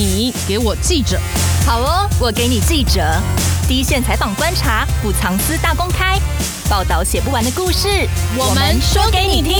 你给我记者，好哦，我给你记者，第一线采访观察，不藏私大公开，报道写不完的故事，我们说给你听。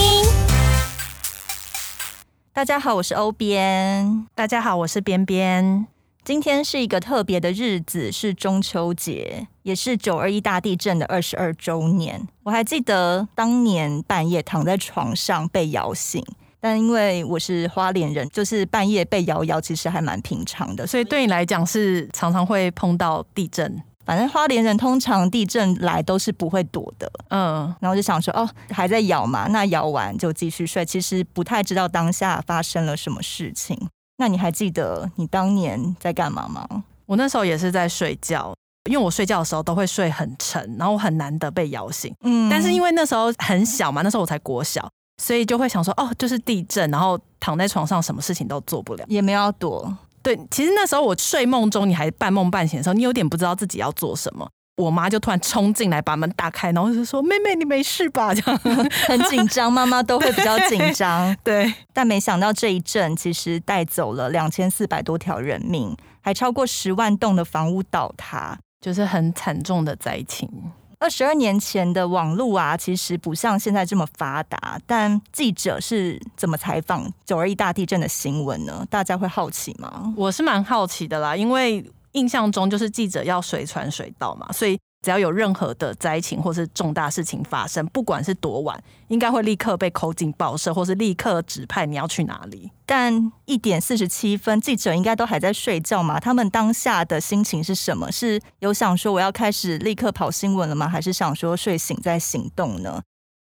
大家好，我是欧编。大家好，我是边边。今天是一个特别的日子，是中秋节，也是九二一大地震的二十二周年。我还记得当年半夜躺在床上被摇醒。但因为我是花莲人，就是半夜被摇摇，其实还蛮平常的。所以对你来讲是常常会碰到地震。反正花莲人通常地震来都是不会躲的。嗯，然后就想说，哦，还在摇嘛，那摇完就继续睡。其实不太知道当下发生了什么事情。那你还记得你当年在干嘛吗？我那时候也是在睡觉，因为我睡觉的时候都会睡很沉，然后我很难得被摇醒。嗯，但是因为那时候很小嘛，那时候我才国小。所以就会想说，哦，就是地震，然后躺在床上，什么事情都做不了，也没有要躲。对，其实那时候我睡梦中，你还半梦半醒的时候，你有点不知道自己要做什么。我妈就突然冲进来，把门打开，然后就说：“妹妹，你没事吧？”这样很紧张，妈妈都会比较紧张。对，但没想到这一阵其实带走了两千四百多条人命，还超过十万栋的房屋倒塌，就是很惨重的灾情。二十二年前的网络啊，其实不像现在这么发达。但记者是怎么采访九二一大地震的新闻呢？大家会好奇吗？我是蛮好奇的啦，因为印象中就是记者要随传随到嘛，所以。只要有任何的灾情或是重大事情发生，不管是多晚，应该会立刻被扣进报社，或是立刻指派你要去哪里。但一点四十七分，记者应该都还在睡觉嘛？他们当下的心情是什么？是有想说我要开始立刻跑新闻了吗？还是想说睡醒再行动呢？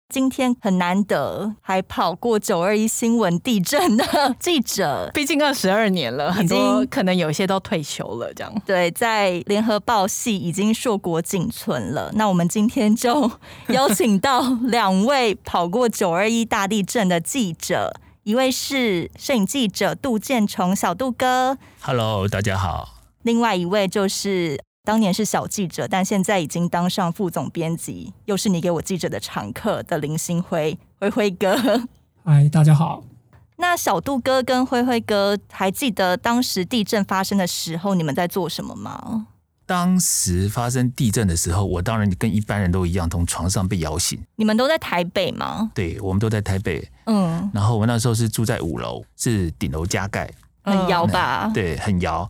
今天很难得，还跑过九二一新闻地震的 记者，毕竟二十二年了，很多可能有一些都退休了。这样对，在联合报系已经硕果仅存了。那我们今天就邀请到两位跑过九二一大地震的记者，一位是摄影记者杜建崇，小杜哥，Hello，大家好。另外一位就是。当年是小记者，但现在已经当上副总编辑，又是你给我记者的常客的林星辉，辉辉哥。嗨，大家好。那小杜哥跟辉辉哥还记得当时地震发生的时候，你们在做什么吗？当时发生地震的时候，我当然跟一般人都一样，从床上被摇醒。你们都在台北吗？对，我们都在台北。嗯。然后我那时候是住在五楼，是顶楼加盖，很摇吧？对，很摇。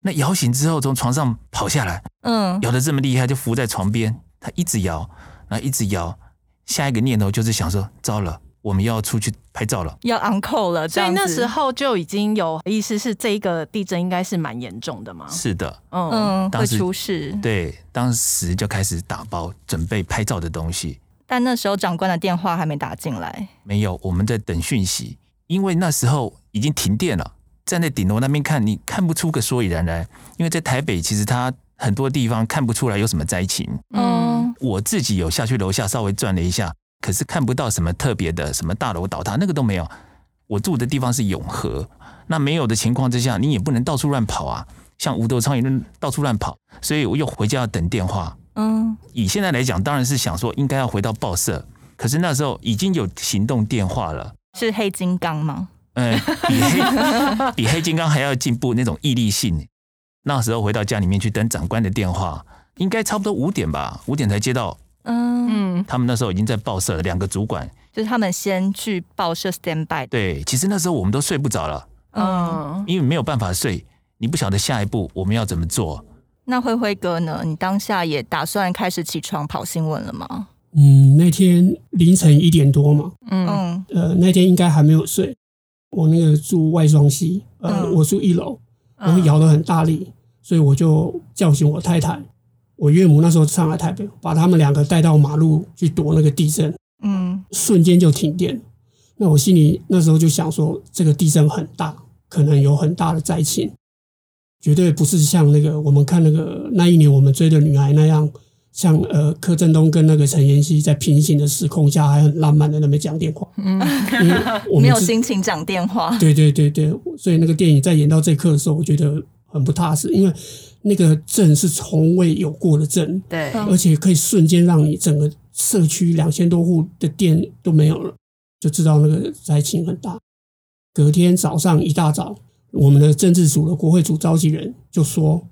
那摇醒之后，从床上跑下来，嗯，摇得这么厉害，就伏在床边，他一直摇，然后一直摇，下一个念头就是想说：糟了，我们要出去拍照了，要 uncle 了。所以那时候就已经有意思，是这一个地震应该是蛮严重的嘛？是的，嗯，会出事。对，当时就开始打包准备拍照的东西。但那时候长官的电话还没打进来，没有，我们在等讯息，因为那时候已经停电了。站在顶楼那边看，你看不出个所以然来，因为在台北其实它很多地方看不出来有什么灾情。嗯，我自己有下去楼下稍微转了一下，可是看不到什么特别的，什么大楼倒塌那个都没有。我住的地方是永和，那没有的情况之下，你也不能到处乱跑啊，像无头苍蝇到处乱跑，所以我又回家要等电话。嗯，以现在来讲，当然是想说应该要回到报社，可是那时候已经有行动电话了，是黑金刚吗？嗯，比黑 比黑金刚还要进步那种毅力性。那时候回到家里面去等长官的电话，应该差不多五点吧，五点才接到。嗯，他们那时候已经在报社了，两个主管就是他们先去报社 stand by。对，其实那时候我们都睡不着了，嗯，因为没有办法睡，你不晓得下一步我们要怎么做。那辉辉哥呢？你当下也打算开始起床跑新闻了吗？嗯，那天凌晨一点多嘛，嗯，呃，那天应该还没有睡。我那个住外双溪，呃，嗯、我住一楼，然后摇得很大力，所以我就叫醒我太太。我岳母那时候上来台北，把他们两个带到马路去躲那个地震，嗯，瞬间就停电。那我心里那时候就想说，这个地震很大，可能有很大的灾情，绝对不是像那个我们看那个那一年我们追的女孩那样。像呃柯震东跟那个陈妍希在平行的时空下还很浪漫的那边讲电话，嗯，我没有心情讲电话。对对对对，所以那个电影在演到这刻的时候，我觉得很不踏实，因为那个震是从未有过的震，对，而且可以瞬间让你整个社区两千多户的电都没有了，就知道那个灾情很大。隔天早上一大早，我们的政治组的国会组召集人就说，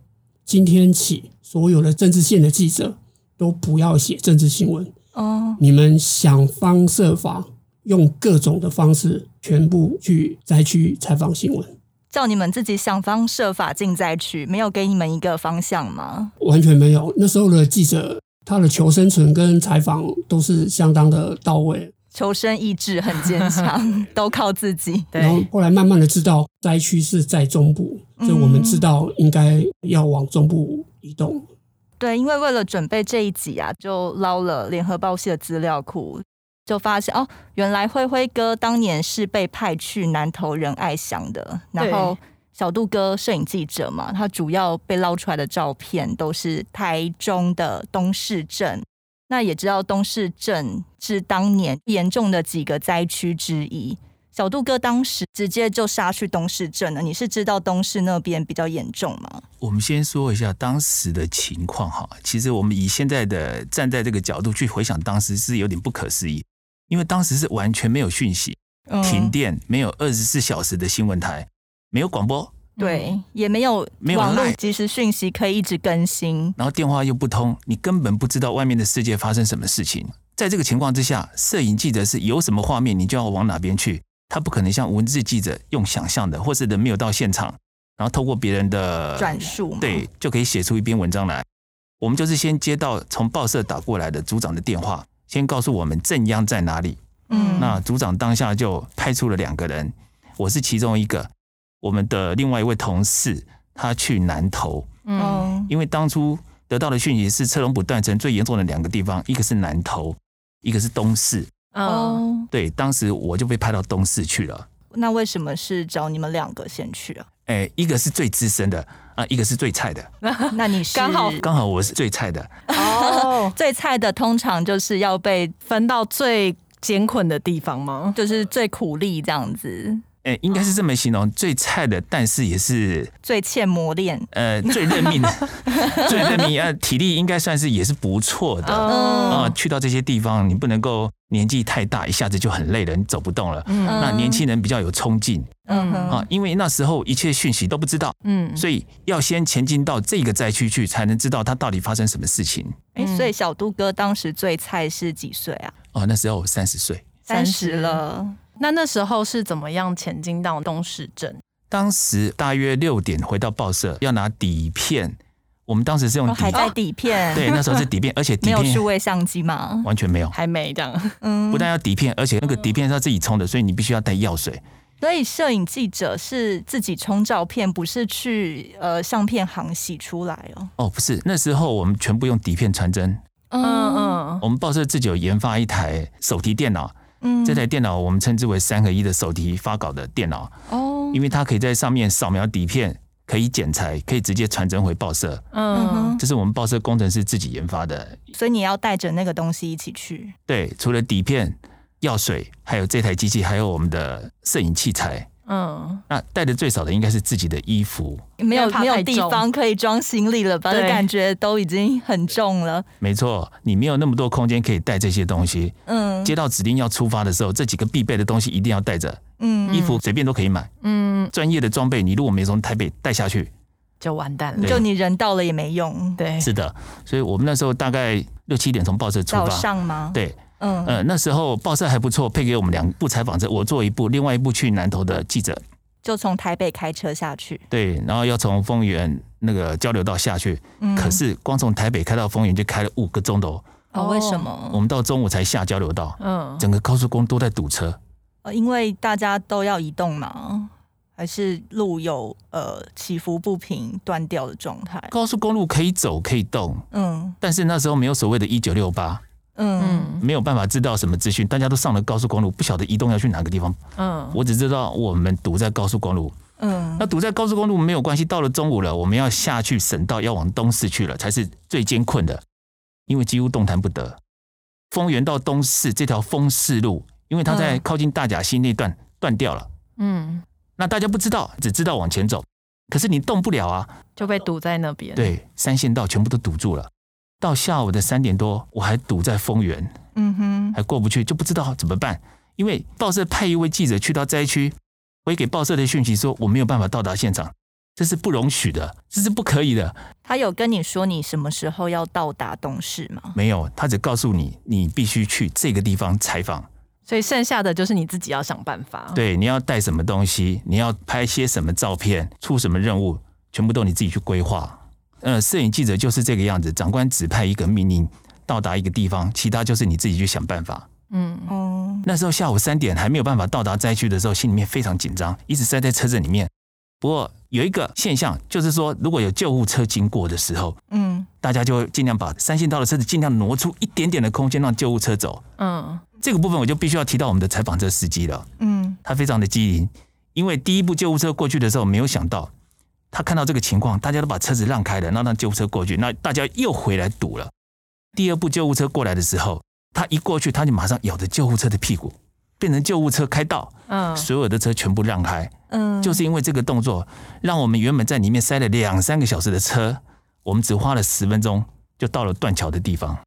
今天起所有的政治线的记者都不要写政治新闻哦，你们想方设法用各种的方式全部去灾区采访新闻，叫你们自己想方设法进灾区，没有给你们一个方向吗？完全没有，那时候的记者他的求生存跟采访都是相当的到位。求生意志很坚强，都靠自己。对，然后后来慢慢的知道灾区是在中部，所以我们知道应该要往中部移动。嗯。对，因为为了准备这一集啊，就捞了联合报系的资料库，就发现哦，原来灰灰哥当年是被派去南投仁爱乡的，然后小杜哥摄影记者嘛，他主要被捞出来的照片都是台中的东势镇。那也知道东势镇是当年严重的几个灾区之一。小杜哥当时直接就杀去东市镇了。你是知道东市那边比较严重吗？我们先说一下当时的情况哈。其实我们以现在的站在这个角度去回想当时是有点不可思议，因为当时是完全没有讯息，停电，没有二十四小时的新闻台，没有广播。对，也没有网络即时讯息可以一直更新，然后电话又不通，你根本不知道外面的世界发生什么事情。在这个情况之下，摄影记者是有什么画面，你就要往哪边去。他不可能像文字记者用想象的，或是人没有到现场，然后透过别人的转述，对，就可以写出一篇文章来。我们就是先接到从报社打过来的组长的电话，先告诉我们正央在哪里。嗯，那组长当下就派出了两个人，我是其中一个。我们的另外一位同事，他去南投，嗯，因为当初得到的讯息是车龙埔断层最严重的两个地方，一个是南投，一个是东势，哦，对，当时我就被派到东市去了。那为什么是找你们两个先去啊？哎，一个是最资深的啊，一个是最菜的。那你是刚好刚好我是最菜的哦，最菜的通常就是要被分到最艰困的地方吗？就是最苦力这样子。哎、欸，应该是这么形容，最菜的，但是也是最欠磨练，呃，最认命的，最认命，呃，体力应该算是也是不错的啊、呃。去到这些地方，你不能够年纪太大，一下子就很累了，你走不动了。嗯，那年轻人比较有冲劲，嗯啊，因为那时候一切讯息都不知道，嗯，所以要先前进到这个灾区去，才能知道它到底发生什么事情。哎、欸，所以小杜哥当时最菜是几岁啊？哦，那时候我三十岁，三十了。那那时候是怎么样前进到东市镇？当时大约六点回到报社，要拿底片。我们当时是用底还在底片，对，那时候是底片，而且底片没有数位相机吗？完全没有，还没这样。嗯，不但要底片，而且那个底片是要自己冲的，所以你必须要带药水。所以摄影记者是自己冲照片，不是去呃相片行洗出来哦。哦，不是，那时候我们全部用底片传真。嗯嗯，我们报社自己有研发一台手提电脑。嗯，这台电脑我们称之为三合一的手提发稿的电脑哦，因为它可以在上面扫描底片，可以剪裁，可以直接传真回报社。嗯，这是我们报社工程师自己研发的。所以你要带着那个东西一起去？对，除了底片、药水，还有这台机器，还有我们的摄影器材。嗯，那带的最少的应该是自己的衣服，没有没有地方可以装行李了吧？的感觉都已经很重了。没错，你没有那么多空间可以带这些东西。嗯，接到指令要出发的时候，这几个必备的东西一定要带着。嗯，衣服随便都可以买。嗯，专业的装备你如果没从台北带下去，就完蛋了。就你人到了也没用。对，是的。所以我们那时候大概六七点从报社出发。早上吗？对。嗯呃，那时候报社还不错，配给我们两部采访车，我做一部，另外一部去南投的记者，就从台北开车下去。对，然后要从丰原那个交流道下去，嗯、可是光从台北开到丰原就开了五个钟头。哦，为什么？我们到中午才下交流道，嗯，整个高速公路都在堵车。呃，因为大家都要移动嘛，还是路有呃起伏不平、断掉的状态？高速公路可以走可以动，嗯，但是那时候没有所谓的一九六八。嗯，没有办法知道什么资讯，大家都上了高速公路，不晓得移动要去哪个地方。嗯，我只知道我们堵在高速公路。嗯，那堵在高速公路没有关系，到了中午了，我们要下去省道，要往东市去了，才是最艰困的，因为几乎动弹不得。丰原到东市这条丰市路，因为它在靠近大甲溪那段断掉了。嗯，那大家不知道，只知道往前走，可是你动不了啊，就被堵在那边。对，三线道全部都堵住了。到下午的三点多，我还堵在丰原，嗯哼，还过不去，就不知道怎么办。因为报社派一位记者去到灾区，我也给报社的讯息说我没有办法到达现场，这是不容许的，这是不可以的。他有跟你说你什么时候要到达东市吗？没有，他只告诉你你必须去这个地方采访。所以剩下的就是你自己要想办法。对，你要带什么东西，你要拍些什么照片，出什么任务，全部都你自己去规划。呃，摄影记者就是这个样子，长官指派一个命令到达一个地方，其他就是你自己去想办法。嗯哦，那时候下午三点还没有办法到达灾区的时候，心里面非常紧张，一直塞在车子里面。不过有一个现象，就是说如果有救护车经过的时候，嗯，大家就会尽量把三线道的车子尽量挪出一点点的空间，让救护车走。嗯。这个部分我就必须要提到我们的采访车司机了。嗯，他非常的机灵，因为第一部救护车过去的时候，没有想到他看到这个情况，大家都把车子让开了，那让救护车过去，那大家又回来堵了。第二部救护车过来的时候，他一过去，他就马上咬着救护车的屁股，变成救护车开道，嗯，所有的车全部让开。嗯，就是因为这个动作，让我们原本在里面塞了两三个小时的车，我们只花了十分钟就到了断桥的地方。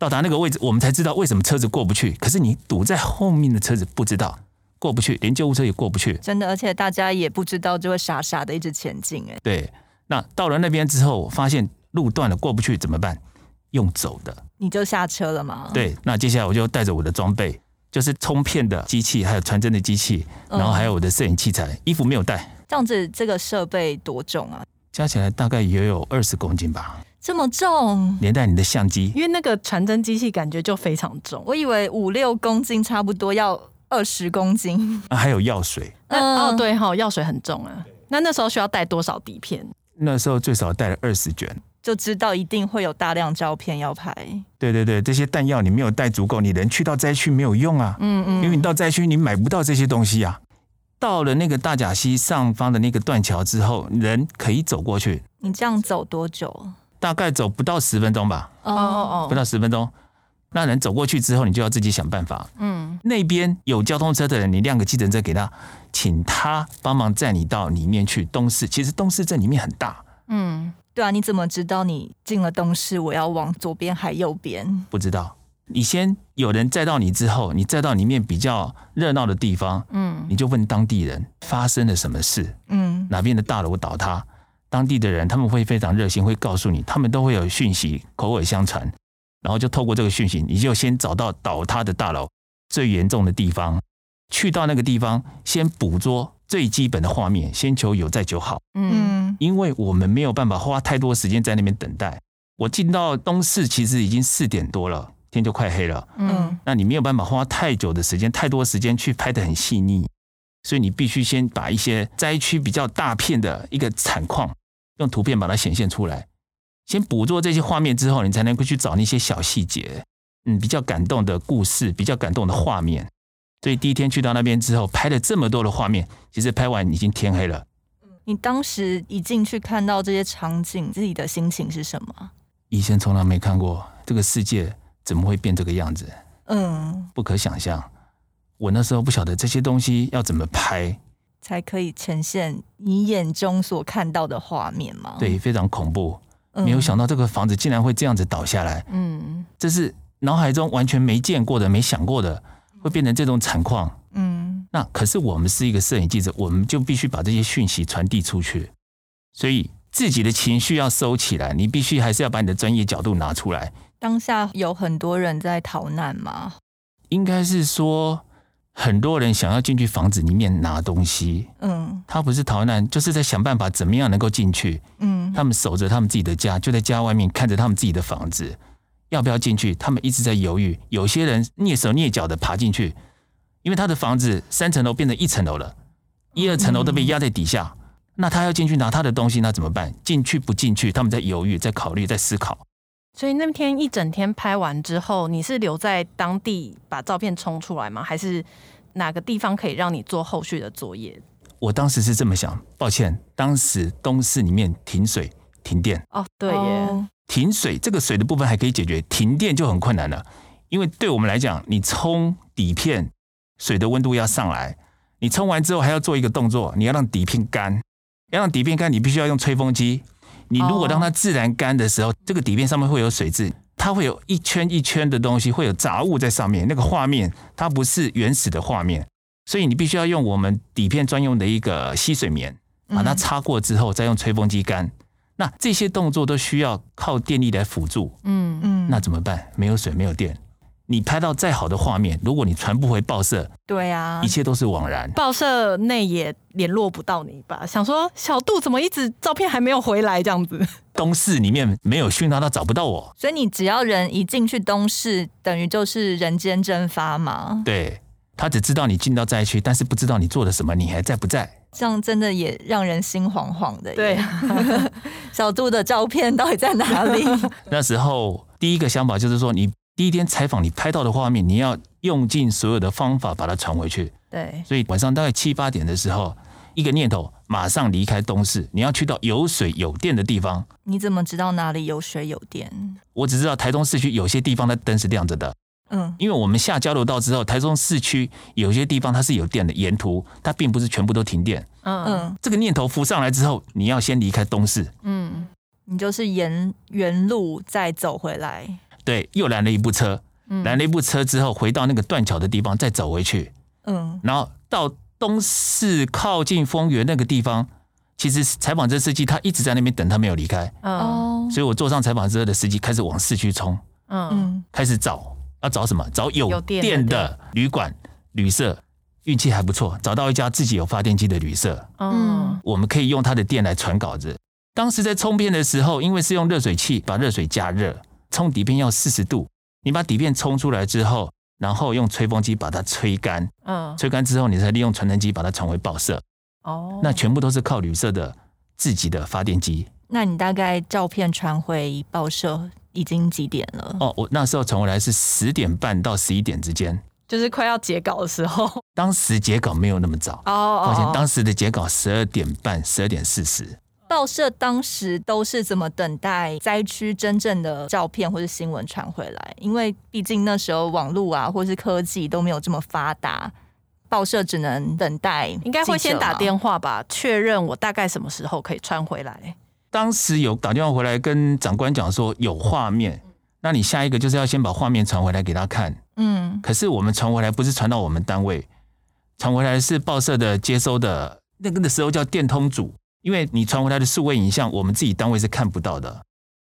到达那个位置，我们才知道为什么车子过不去。可是你堵在后面的车子不知道过不去，连救护车也过不去。真的，而且大家也不知道，就会傻傻的一直前进。哎，对。那到了那边之后，发现路断了，过不去怎么办？用走的。你就下车了吗？对。那接下来我就带着我的装备，就是冲片的机器，还有传真的机器，然后还有我的摄影器材，嗯、衣服没有带。这样子，这个设备多重啊？加起来大概也有二十公斤吧。这么重，连带你的相机，因为那个传真机器感觉就非常重，我以为五六公斤差不多，要二十公斤。啊，还有药水，那、哦，对哈、哦，药水很重啊。那那时候需要带多少底片？那时候最少带了二十卷，就知道一定会有大量胶片要拍。对对对，这些弹药你没有带足够，你人去到灾区没有用啊。嗯嗯，因为你到灾区你买不到这些东西啊。到了那个大甲溪上方的那个断桥之后，人可以走过去。你这样走多久？大概走不到十分钟吧，哦哦哦，不到十分钟，那人走过去之后，你就要自己想办法。嗯，那边有交通车的人，你亮个计程车给他，请他帮忙载你到里面去。东市其实东市镇里面很大，嗯，对啊，你怎么知道你进了东市，我要往左边还右边？不知道。你先有人载到你之后，你载到里面比较热闹的地方，嗯，你就问当地人发生了什么事，嗯，哪边的大楼倒塌。当地的人他们会非常热心，会告诉你，他们都会有讯息，口耳相传，然后就透过这个讯息，你就先找到倒塌的大楼最严重的地方，去到那个地方，先捕捉最基本的画面，先求有在就好。嗯，因为我们没有办法花太多时间在那边等待。我进到东市其实已经四点多了，天就快黑了。嗯，那你没有办法花太久的时间，太多时间去拍的很细腻。所以你必须先把一些灾区比较大片的一个惨况，用图片把它显现出来，先捕捉这些画面之后，你才能够去找那些小细节，嗯，比较感动的故事，比较感动的画面。所以第一天去到那边之后，拍了这么多的画面，其实拍完已经天黑了。你当时一进去看到这些场景，自己的心情是什么？以前从来没看过这个世界怎么会变这个样子，嗯，不可想象。我那时候不晓得这些东西要怎么拍，才可以呈现你眼中所看到的画面吗？对，非常恐怖。没有想到这个房子竟然会这样子倒下来。嗯，这是脑海中完全没见过的、没想过的，会变成这种惨况。嗯，那可是我们是一个摄影记者，我们就必须把这些讯息传递出去。所以自己的情绪要收起来，你必须还是要把你的专业角度拿出来。当下有很多人在逃难吗？应该是说。很多人想要进去房子里面拿东西，嗯，他不是逃难，就是在想办法怎么样能够进去，嗯，他们守着他们自己的家，就在家外面看着他们自己的房子，要不要进去？他们一直在犹豫。有些人蹑手蹑脚的爬进去，因为他的房子三层楼变成一层楼了，一二层楼都被压在底下，嗯，那他要进去拿他的东西，那怎么办？进去不进去？他们在犹豫，在考虑，在思考。所以那天一整天拍完之后，你是留在当地把照片冲出来吗？还是哪个地方可以让你做后续的作业？我当时是这么想，抱歉，当时东市里面停水停电。哦，对耶，停水这个水的部分还可以解决，停电就很困难了。因为对我们来讲，你冲底片，水的温度要上来，你冲完之后还要做一个动作，你要让底片干，要让底片干，你必须要用吹风机。你如果让它自然干的时候，这个底片上面会有水渍，它会有一圈一圈的东西，会有杂物在上面。那个画面它不是原始的画面，所以你必须要用我们底片专用的一个吸水棉，把它擦过之后，再用吹风机干。那这些动作都需要靠电力来辅助。嗯嗯，那怎么办？没有水，没有电。你拍到再好的画面，如果你传不回报社，对啊，一切都是枉然。报社内也联络不到你吧？想说小杜怎么一直照片还没有回来这样子？东市里面没有讯号，他找不到我。所以你只要人一进去东市，等于就是人间蒸发嘛。对，他只知道你进到灾区，但是不知道你做了什么，你还在不在？这样真的也让人心惶惶的。对，小杜的照片到底在哪里？那时候第一个想法就是说你。第一天采访，你拍到的画面，你要用尽所有的方法把它传回去。对，所以晚上大概七八点的时候，一个念头，马上离开东市，你要去到有水有电的地方。你怎么知道哪里有水有电？我只知道台中市区有些地方的灯是亮着的。嗯，因为我们下交流道之后，台中市区有些地方它是有电的，沿途它并不是全部都停电。嗯嗯，这个念头浮上来之后，你要先离开东市。嗯，你就是沿原路再走回来。对，又拦了一部车，拦了一部车之后，回到那个断桥的地方，再走回去。嗯，然后到东市靠近丰原那个地方，其实采访车司机他一直在那边等，他没有离开。哦，所以我坐上采访车的司机开始往市区冲。嗯，开始找，要找什么？找有电的旅馆、旅社。运气还不错，找到一家自己有发电机的旅社。嗯，我们可以用他的电来传稿子。当时在冲片的时候，因为是用热水器把热水加热。冲底片要四十度，你把底片冲出来之后，然后用吹风机把它吹干，嗯，吹干之后，你再利用传真机把它传回报社。哦，那全部都是靠旅社的自己的发电机。那你大概照片传回报社已经几点了？哦，我那时候传回来是十点半到十一点之间，就是快要截稿的时候。当时截稿没有那么早哦，抱歉，当时的截稿十二点半，十二点四十。报社当时都是怎么等待灾区真正的照片或是新闻传回来？因为毕竟那时候网络啊，或是科技都没有这么发达，报社只能等待。应该会先打电话吧，确认我大概什么时候可以传回来。当时有打电话回来跟长官讲说有画面，那你下一个就是要先把画面传回来给他看。嗯，可是我们传回来不是传到我们单位，传回来是报社的接收的那个的时候叫电通组。因为你传回来的数位影像，我们自己单位是看不到的，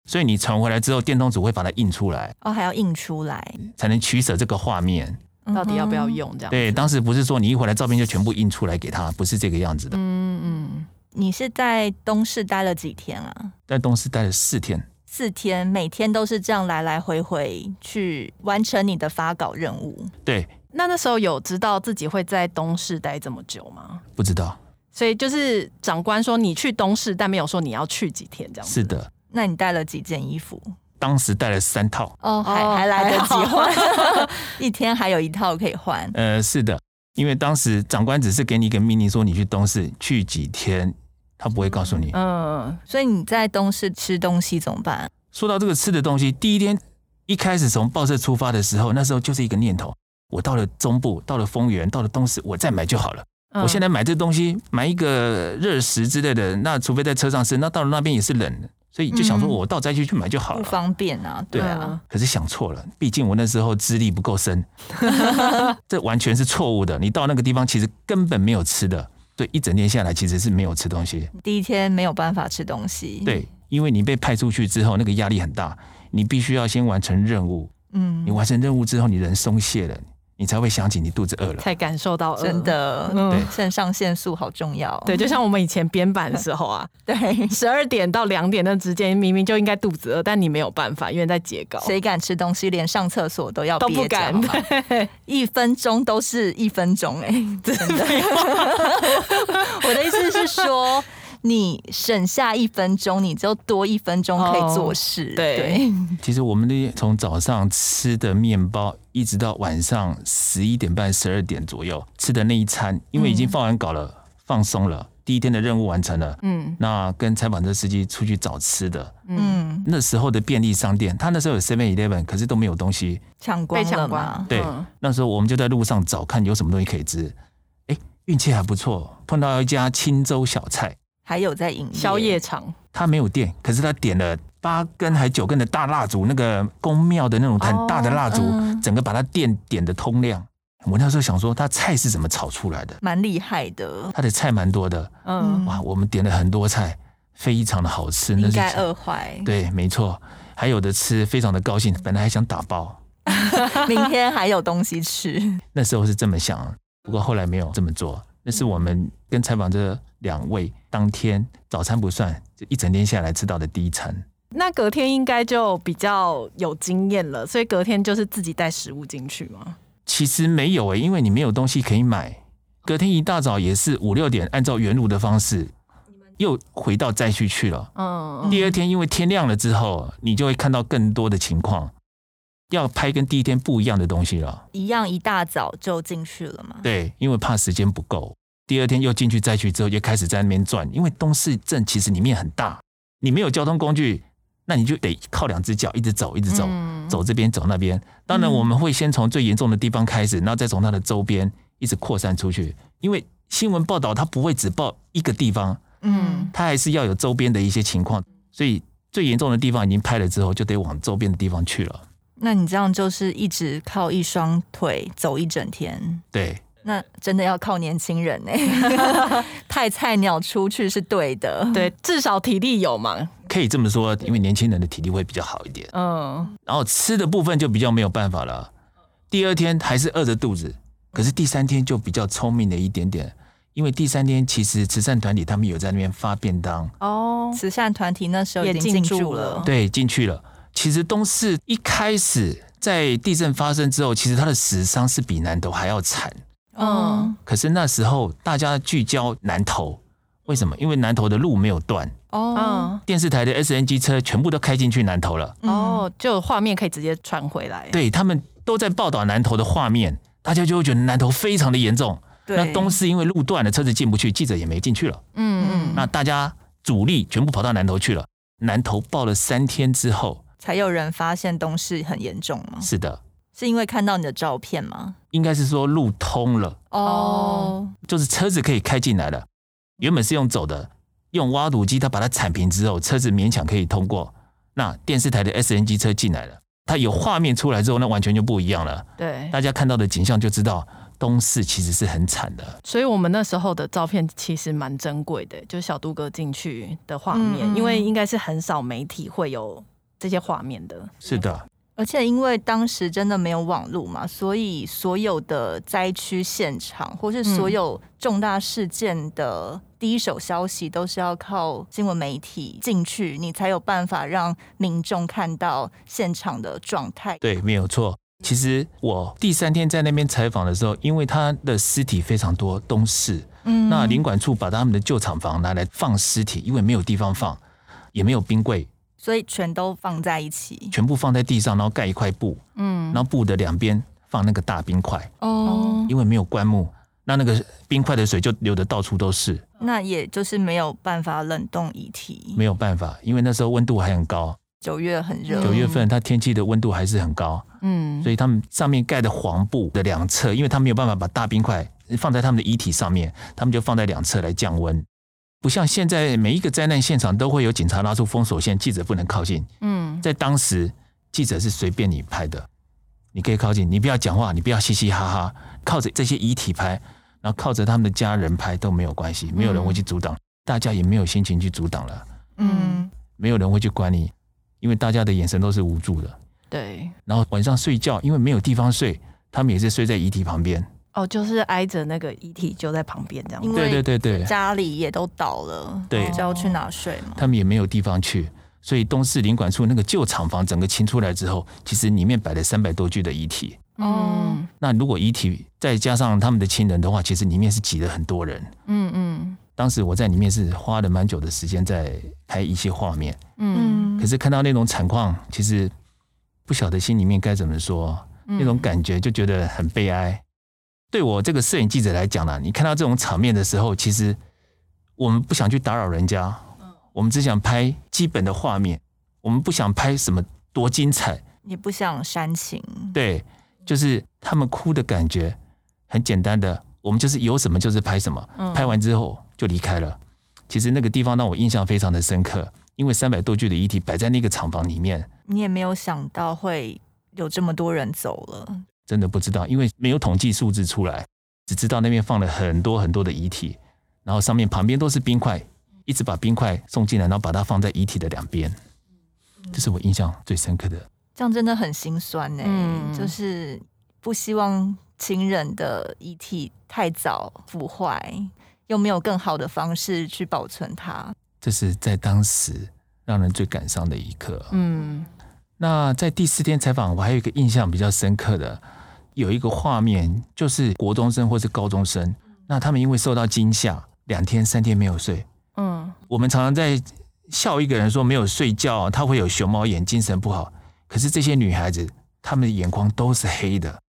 所以你传回来之后，电通组会把它印出来。哦，还要印出来才能取舍这个画面，到底要不要用？这样对，当时不是说你一回来照片就全部印出来给他，不是这个样子的。嗯嗯，你是在东市待了几天啊？在东市待了四天。四天，每天都是这样来来回回去完成你的发稿任务。对。那那时候有知道自己会在东市待这么久吗？不知道。所以就是长官说你去东市，但没有说你要去几天这样子。是的。那你带了几件衣服？当时带了三套。哦，还还来得及换，一天还有一套可以换。呃，是的，因为当时长官只是给你一个命令，说你去东市去几天，他不会告诉你。嗯，所以你在东市吃东西怎么办？说到这个吃的东西，第一天一开始从报社出发的时候，那时候就是一个念头：我到了中部，到了丰原，到了东市，我再买就好了。我现在买这东西，买一个热食之类的，那除非在车上吃，那到了那边也是冷的，所以就想说，我到灾区去买就好了，不方便啊。对啊，可是想错了，毕竟我那时候资历不够深，这完全是错误的。你到那个地方，其实根本没有吃的，对，一整天下来其实是没有吃东西。第一天没有办法吃东西，对，因为你被派出去之后，那个压力很大，你必须要先完成任务。嗯，你完成任务之后，你人松懈了。你才会想起你肚子饿了，才感受到饿，真的，对，肾上腺素好重要。对，就像我们以前编版的时候啊，对，十二点到两点那之间，明明就应该肚子饿，但你没有办法，因为在截稿。谁敢吃东西，连上厕所都要都不敢，对，一分钟都是一分钟，哎，真的。我的意思是说。你省下一分钟，你就多一分钟可以做事。Oh, 对，对，其实我们那从早上吃的面包，一直到晚上十一点半、十二点左右吃的那一餐，因为已经放完稿了，嗯、放松了，第一天的任务完成了。嗯，那跟采访车司机出去找吃的。嗯，那时候的便利商店，他那时候有 Seven Eleven，可是都没有东西，抢光了吗？对，嗯、那时候我们就在路上找，看有什么东西可以吃。哎，运气还不错，碰到一家清粥小菜。还有在营宵夜场，他没有电，可是他点了八根还九根的大蜡烛，那个宫庙的那种很大的蜡烛，哦嗯、整个把它电点的通亮。我那时候想说，他菜是怎么炒出来的？蛮厉害的，他的菜蛮多的。嗯，哇，我们点了很多菜，非常的好吃。应该饿坏。对，没错，还有的吃，非常的高兴。本来还想打包，明天还有东西吃。那时候是这么想，不过后来没有这么做。那是我们跟采访这两位当天早餐不算，就一整天下来吃到的第一餐。那隔天应该就比较有经验了，所以隔天就是自己带食物进去吗？其实没有诶、欸，因为你没有东西可以买。隔天一大早也是五六点，按照原路的方式又回到灾区去了。嗯，第二天因为天亮了之后，你就会看到更多的情况，要拍跟第一天不一样的东西了。一样一大早就进去了吗？对，因为怕时间不够。第二天又进去灾区之后，就开始在那边转，因为东势镇其实里面很大，你没有交通工具。那你就得靠两只脚一直走，一直走，嗯、走这边走那边。当然，我们会先从最严重的地方开始，然后再从它的周边一直扩散出去。因为新闻报道它不会只报一个地方，嗯，它还是要有周边的一些情况。所以最严重的地方已经拍了之后，就得往周边的地方去了。那你这样就是一直靠一双腿走一整天？对。那真的要靠年轻人呢，太菜鸟出去是对的，对，至少体力有嘛。可以这么说，因为年轻人的体力会比较好一点。嗯，然后吃的部分就比较没有办法了。第二天还是饿着肚子，可是第三天就比较聪明了一点点，因为第三天其实慈善团体他们有在那边发便当。哦，慈善团体那时候已经进驻了，对，进去了。其实东市一开始在地震发生之后，其实他的死伤是比南投还要惨。嗯，可是那时候大家聚焦南投，为什么？因为南投的路没有断哦，电视台的 SNG 车全部都开进去南投了哦，就画面可以直接传回来。对，他们都在报道南投的画面，大家就会觉得南投非常的严重。对，那东市因为路断了，车子进不去，记者也没进去了。嗯嗯，那大家主力全部跑到南投去了。南投报了三天之后，才有人发现东市很严重吗？是的。是因为看到你的照片吗？应该是说路通了哦，就是车子可以开进来了。原本是用走的，用挖土机，它把它铲平之后，车子勉强可以通过。那电视台的 SNG 车进来了，它有画面出来之后，那完全就不一样了。对，大家看到的景象就知道东市其实是很惨的。所以我们那时候的照片其实蛮珍贵的，就是小杜哥进去的画面，因为应该是很少媒体会有这些画面的。是的。而且因为当时真的没有网络嘛，所以所有的灾区现场或是所有重大事件的第一手消息，都是要靠新闻媒体进去，你才有办法让民众看到现场的状态。对，没有错。其实我第三天在那边采访的时候，因为他的尸体非常多，东市，嗯，那领馆处把他们的旧厂房拿来放尸体，因为没有地方放，也没有冰柜。所以全都放在一起，全部放在地上，然后盖一块布，嗯，然后布的两边放那个大冰块，哦，因为没有棺木，那那个冰块的水就流得到处都是。那也就是没有办法冷冻遗体，没有办法，因为那时候温度还很高，九月很热，九月份它天气的温度还是很高，嗯，所以他们上面盖的黄布的两侧，因为他没有办法把大冰块放在他们的遗体上面，他们就放在两侧来降温。不像现在每一个灾难现场都会有警察拉出封锁线，记者不能靠近。嗯，在当时记者是随便你拍的，你可以靠近，你不要讲话，你不要嘻嘻哈哈，靠着这些遗体拍，然后靠着他们的家人拍都没有关系，没有人会去阻挡，大家也没有心情去阻挡了。嗯，没有人会去管你，因为大家的眼神都是无助的。对，然后晚上睡觉，因为没有地方睡，他们也是睡在遗体旁边。哦，就是挨着那个遗体就在旁边这样。对对对对，家里也都倒了，对，就要去哪睡嘛？他们也没有地方去，所以东势领管处那个旧厂房整个清出来之后，其实里面摆了三百多具的遗体。哦，那如果遗体再加上他们的亲人的话，其实里面是挤了很多人。嗯嗯，当时我在里面是花了蛮久的时间在拍一些画面。嗯，可是看到那种惨况，其实不晓得心里面该怎么说，那种感觉就觉得很悲哀。对我这个摄影记者来讲呢，你看到这种场面的时候，其实我们不想去打扰人家，我们只想拍基本的画面，我们不想拍什么多精彩，也不想煽情。对，就是他们哭的感觉很简单的，我们就是有什么就是拍什么，拍完之后就离开了。其实那个地方让我印象非常的深刻，因为三百多具的遗体摆在那个厂房里面，你也没有想到会有这么多人走了。真的不知道，因为没有统计数字出来，只知道那边放了很多很多的遗体，然后上面旁边都是冰块，一直把冰块送进来，然后把它放在遗体的两边，这是我印象最深刻的。这样真的很心酸呢，嗯，就是不希望亲人的遗体太早腐坏，又没有更好的方式去保存它。这是在当时让人最感伤的一刻。嗯，那在第四天采访，我还有一个印象比较深刻的，有一个画面，就是国中生或是高中生，那他们因为受到惊吓，两天三天没有睡。嗯，我们常常在笑一个人说没有睡觉，他会有熊猫眼，精神不好。可是这些女孩子，她们的眼眶都是黑的。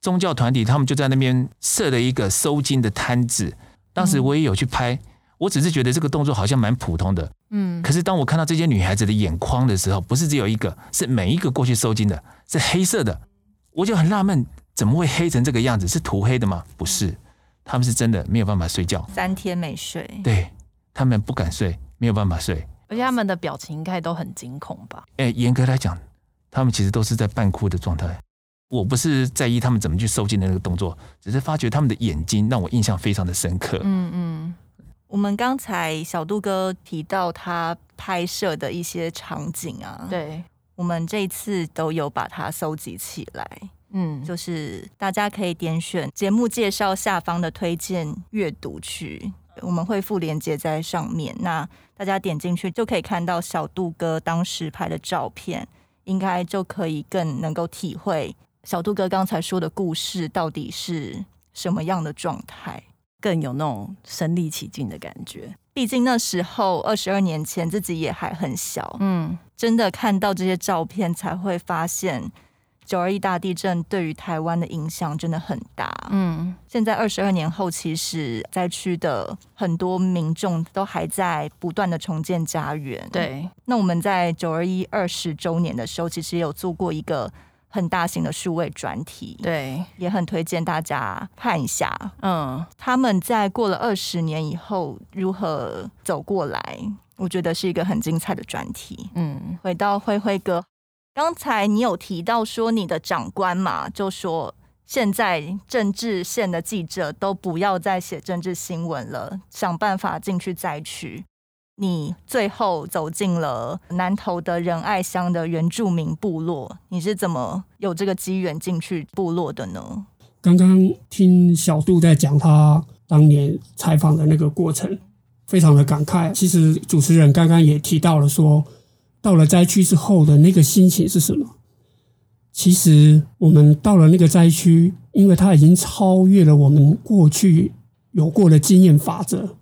宗教团体他们就在那边设了一个收金的摊子，当时我也有去拍。我只是觉得这个动作好像蛮普通的，嗯。可是当我看到这些女孩子的眼眶的时候，不是只有一个，是每一个过去收金的，是黑色的，我就很纳闷，怎么会黑成这个样子？是涂黑的吗？不是，他们是真的没有办法睡觉，三天没睡。对，他们不敢睡，没有办法睡，而且他们的表情应该都很惊恐吧？哎，严格来讲，他们其实都是在半哭的状态。我不是在意他们怎么去收惊的那个动作，只是发觉他们的眼睛让我印象非常的深刻。嗯嗯。我们刚才小杜哥提到他拍摄的一些场景啊，对，我们这一次都有把它搜集起来，嗯，就是大家可以点选节目介绍下方的推荐阅读区，我们会附链接在上面，那大家点进去就可以看到小杜哥当时拍的照片，应该就可以更能够体会小杜哥刚才说的故事到底是什么样的状态。更有那种身临其境的感觉。毕竟那时候二十二年前自己也还很小，嗯，真的看到这些照片才会发现九二一大地震对于台湾的影响真的很大。嗯，现在二十二年后，其实灾区的很多民众都还在不断的重建家园。对，那我们在九二一二十周年的时候，其实也有做过一个。很大型的数位专题，对，也很推荐大家看一下。嗯，他们在过了二十年以后如何走过来，我觉得是一个很精彩的专题。嗯，回到辉辉哥，刚才你有提到说你的长官嘛，就说现在政治线的记者都不要再写政治新闻了，想办法进去灾区。你最后走进了南投的仁爱乡的原住民部落，你是怎么有这个机缘进去部落的呢？刚刚听小杜在讲他当年采访的那个过程，非常的感慨。其实主持人刚刚也提到了说，到了灾区之后的那个心情是什么？其实我们到了那个灾区，因为它已经超越了我们过去有过的经验法则。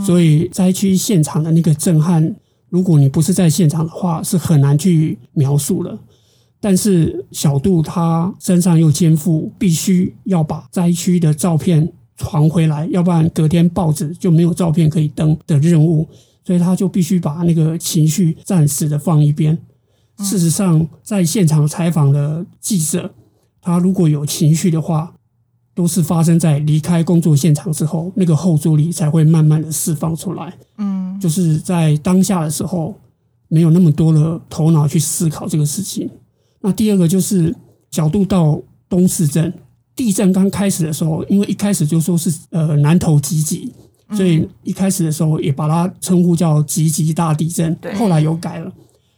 所以灾区现场的那个震撼，如果你不是在现场的话，是很难去描述的。但是小杜他身上又肩负必须要把灾区的照片传回来，要不然隔天报纸就没有照片可以登的任务，所以他就必须把那个情绪暂时的放一边。事实上，在现场采访的记者，他如果有情绪的话，都是发生在离开工作现场之后，那个后坐力才会慢慢的释放出来。嗯，就是在当下的时候，没有那么多的头脑去思考这个事情。那第二个就是角度到东市镇，地震刚开始的时候，因为一开始就说是呃南投集集，所以一开始的时候也把它称呼叫集集大地震。对，后来有改了。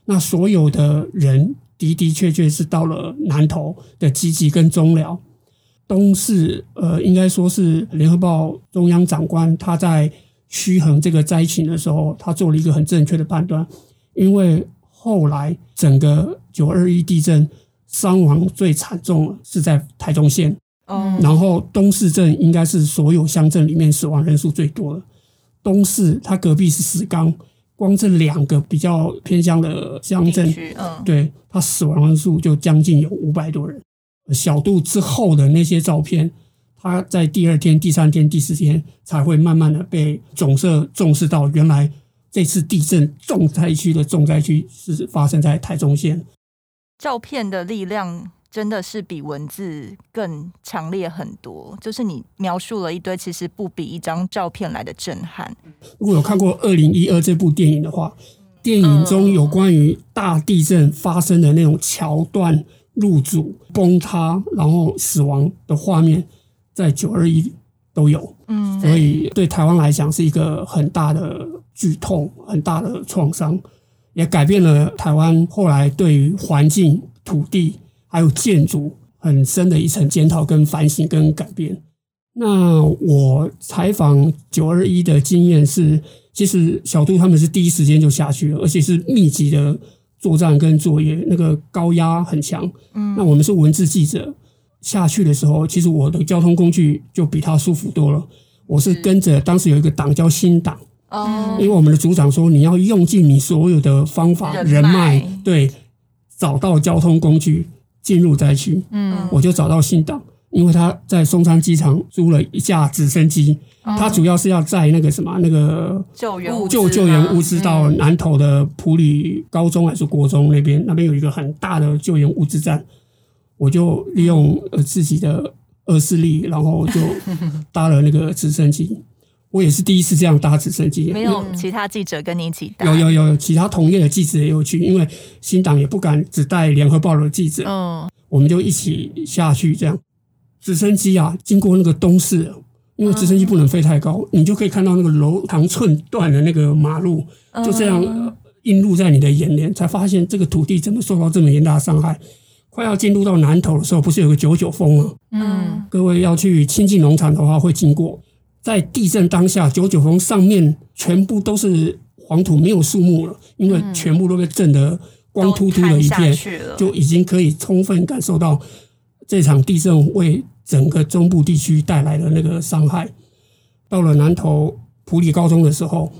那所有的人的的确确是到了南投的集集跟中寮。东市，呃，应该说是联合报中央长官他在趋衡这个灾情的时候，他做了一个很正确的判断，因为后来整个九二一地震伤亡最惨重的是在台中县，哦，然后东市镇应该是所有乡镇里面死亡人数最多的。东市它隔壁是石冈，光这两个比较偏乡的乡镇，嗯，对，它死亡人数就将近有五百多人。小度之后的那些照片，它在第二天、第三天、第四天才会慢慢的被总社重视到，原来这次地震重灾区的重灾区是发生在台中县。照片的力量真的是比文字更强烈很多，就是你描述了一堆，其实不比一张照片来的震撼。如果有看过《二零一二》这部电影的话，电影中有关于大地震发生的那种桥段。路阻崩塌，然后死亡的画面，在九二一都有。嗯，所以对台湾来讲是一个很大的剧痛，很大的创伤，也改变了台湾后来对于环境、土地还有建筑很深的一层检讨、跟反省、跟改变。那我采访九二一的经验是，其实小杜他们是第一时间就下去了，而且是密集的作战跟作业，那个高压很强。嗯，那我们是文字记者下去的时候，其实我的交通工具就比他舒服多了。我是跟着当时有一个党叫新党，哦，因为我们的组长说，你要用尽你所有的方法人脉，对，找到交通工具进入灾区。嗯，我就找到新党。因为他在松山机场租了一架直升机，他主要是要在那个什么那个救援救救援物资到南投的普里高中还是国中那边，那边有一个很大的救援物资站，我就利用呃自己的恶势力，然后就搭了那个直升机。我也是第一次这样搭直升机，没有其他记者跟你一起搭，有有有其他同业的记者也有去，因为新党也不敢只带联合报的记者，嗯，我们就一起下去这样。直升机啊，经过那个东势，因为直升机不能飞太高，你就可以看到那个楼长寸断的那个马路，就这样映入在你的眼帘，才发现这个土地怎么受到这么严大的伤害。快要进入到南投的时候，不是有个九九峰吗？嗯，各位要去亲近农场的话，会经过，在地震当下，九九峰上面全部都是黄土，没有树木了，因为全部都被震得光秃秃的一片，就已经可以充分感受到这场地震为整个中部地区带来的那个伤害，到了南投普里高中的时候，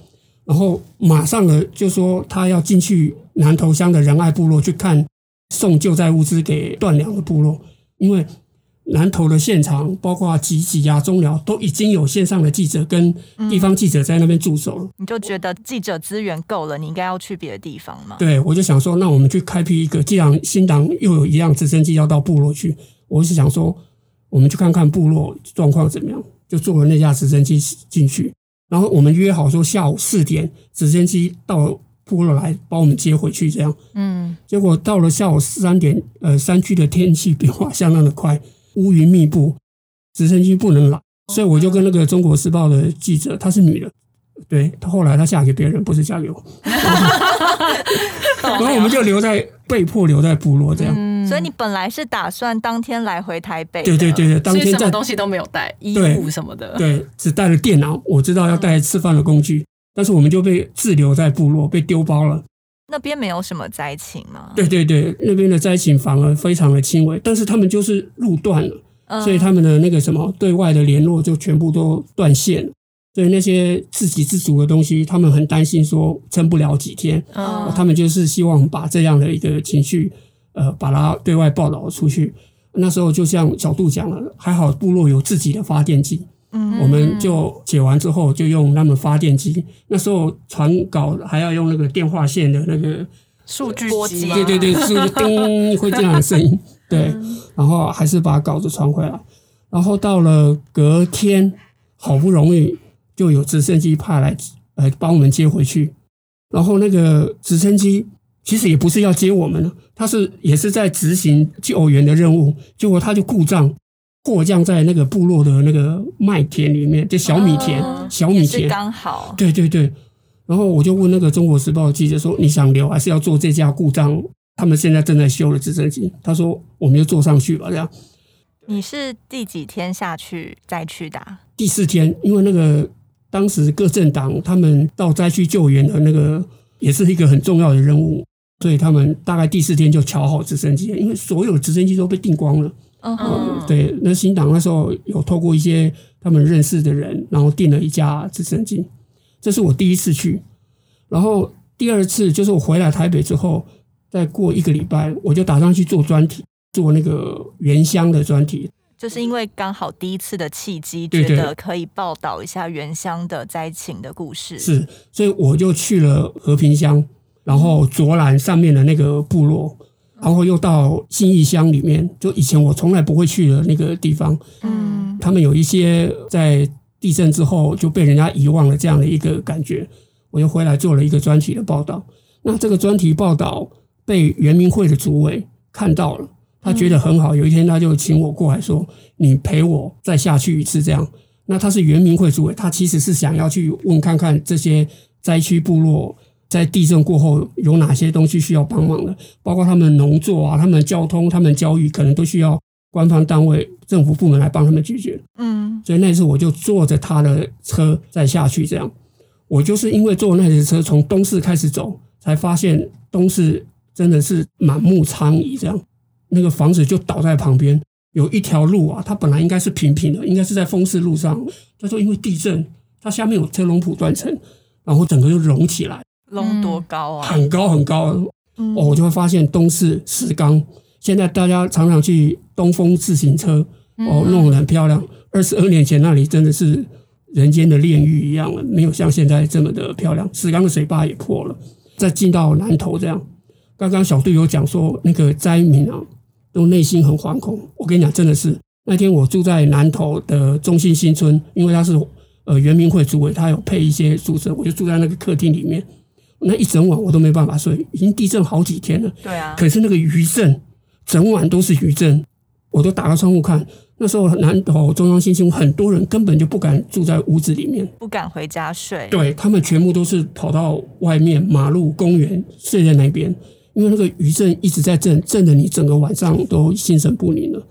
然后马上呢就说他要进去南投乡的仁爱部落去看送救灾物资给断粮的部落，因为南投的现场包括集集啊、中寮都已经有线上的记者跟地方记者在那边驻守了。你就觉得记者资源够了，你应该要去别的地方吗？对，我就想说，那我们去开辟一个，既然新党又有一辆直升机要到部落去，我是想说。我们去看看部落状况怎么样，就坐了那架直升机进去，然后我们约好说下午四点直升机到部落来把我们接回去，这样。嗯，结果到了下午三点，呃，山区的天气变化相当的快，乌云密布，直升机不能来，所以我就跟那个《中国时报》的记者，她是女的，对，她后来她嫁给别人，不是嫁给我，然后我们就留在被迫留在部落这样。嗯所以你本来是打算当天来回台北？对对对对，当天什么东西都没有带，衣服什么的。对，只带了电脑。我知道要带吃饭的工具，但是我们就被滞留在部落，被丢包了。那边没有什么灾情吗？对对对，那边的灾情反而非常的轻微，但是他们就是路断了，所以他们的那个什么对外的联络就全部都断线了。所以那些自给自足的东西，他们很担心说撑不了几天。嗯，他们就是希望把这样的一个情绪。呃，把它对外报道出去。那时候就像小杜讲了，还好部落有自己的发电机，嗯，我们就解完之后就用他们发电机。那时候传稿还要用那个电话线的那个数据机，对对对，是 叮会这样的声音，对。然后还是把稿子传回来。然后到了隔天，好不容易就有直升机派来，呃，帮我们接回去。然后那个直升机。其实也不是要接我们了，他是也是在执行救援的任务，结果他就故障，迫降在那个部落的那个麦田里面，就小米田，哦、小米田刚好。对对对，然后我就问那个《中国时报》的记者说：“你想留还是要坐这架故障？他们现在正在修的直升机？”他说：“我们就坐上去吧。”这样。你是第几天下去再去的？第四天，因为那个当时各政党他们到灾区救援的那个也是一个很重要的任务。所以他们大概第四天就乔好直升机，因为所有的直升机都被订光了。嗯、uh-huh. 对，那新党那时候有透过一些他们认识的人，然后订了一架直升机。这是我第一次去，然后第二次就是我回来台北之后，再过一个礼拜，我就打算去做专题，做那个原乡的专题。就是因为刚好第一次的契机，觉得可以报道一下原乡的灾情的故事。是，所以我就去了和平乡。然后卓兰上面的那个部落，然后又到信义乡里面，就以前我从来不会去的那个地方。嗯，他们有一些在地震之后就被人家遗忘了这样的一个感觉，我又回来做了一个专题的报道。那这个专题报道被原民会的主委看到了，他觉得很好。有一天他就请我过来说：“你陪我再下去一次。”这样。那他是原民会主委，他其实是想要去问看看这些灾区部落在地震过后有哪些东西需要帮忙的，包括他们农作啊、他们交通、他们教育，可能都需要官方单位、政府部门来帮他们解决。嗯，所以那次我就坐着他的车再下去，这样。我就是因为坐那台车从东市开始走，才发现东市真的是满目疮痍，这样那个房子就倒在旁边。有一条路啊，它本来应该是平平的，应该是在丰势路上。他说因为地震，它下面有车龙浦断层，然后整个就隆起来。隆多高啊？很高很高。嗯、哦，我就会发现东势石冈。现在大家常常去东风自行车，哦，弄得很漂亮。二十二年前那里真的是人间的炼狱一样了，没有像现在这么的漂亮。石冈的水坝也破了。再进到南投这样，刚刚小队友讲说那个灾民啊。都内心很惶恐。我跟你讲，真的是那天我住在南投的中心新村，因为他是呃原民会主委，他有配一些宿舍，我就住在那个客厅里面。那一整晚我都没办法睡，已经地震好几天了。对啊。可是那个余震，整晚都是余震，我都打开窗户看。那时候南投中央新村很多人根本就不敢住在屋子里面，不敢回家睡。对，他们全部都是跑到外面马路、公园睡在那边。因为那个余震一直在震，震的你整个晚上都心神不宁了。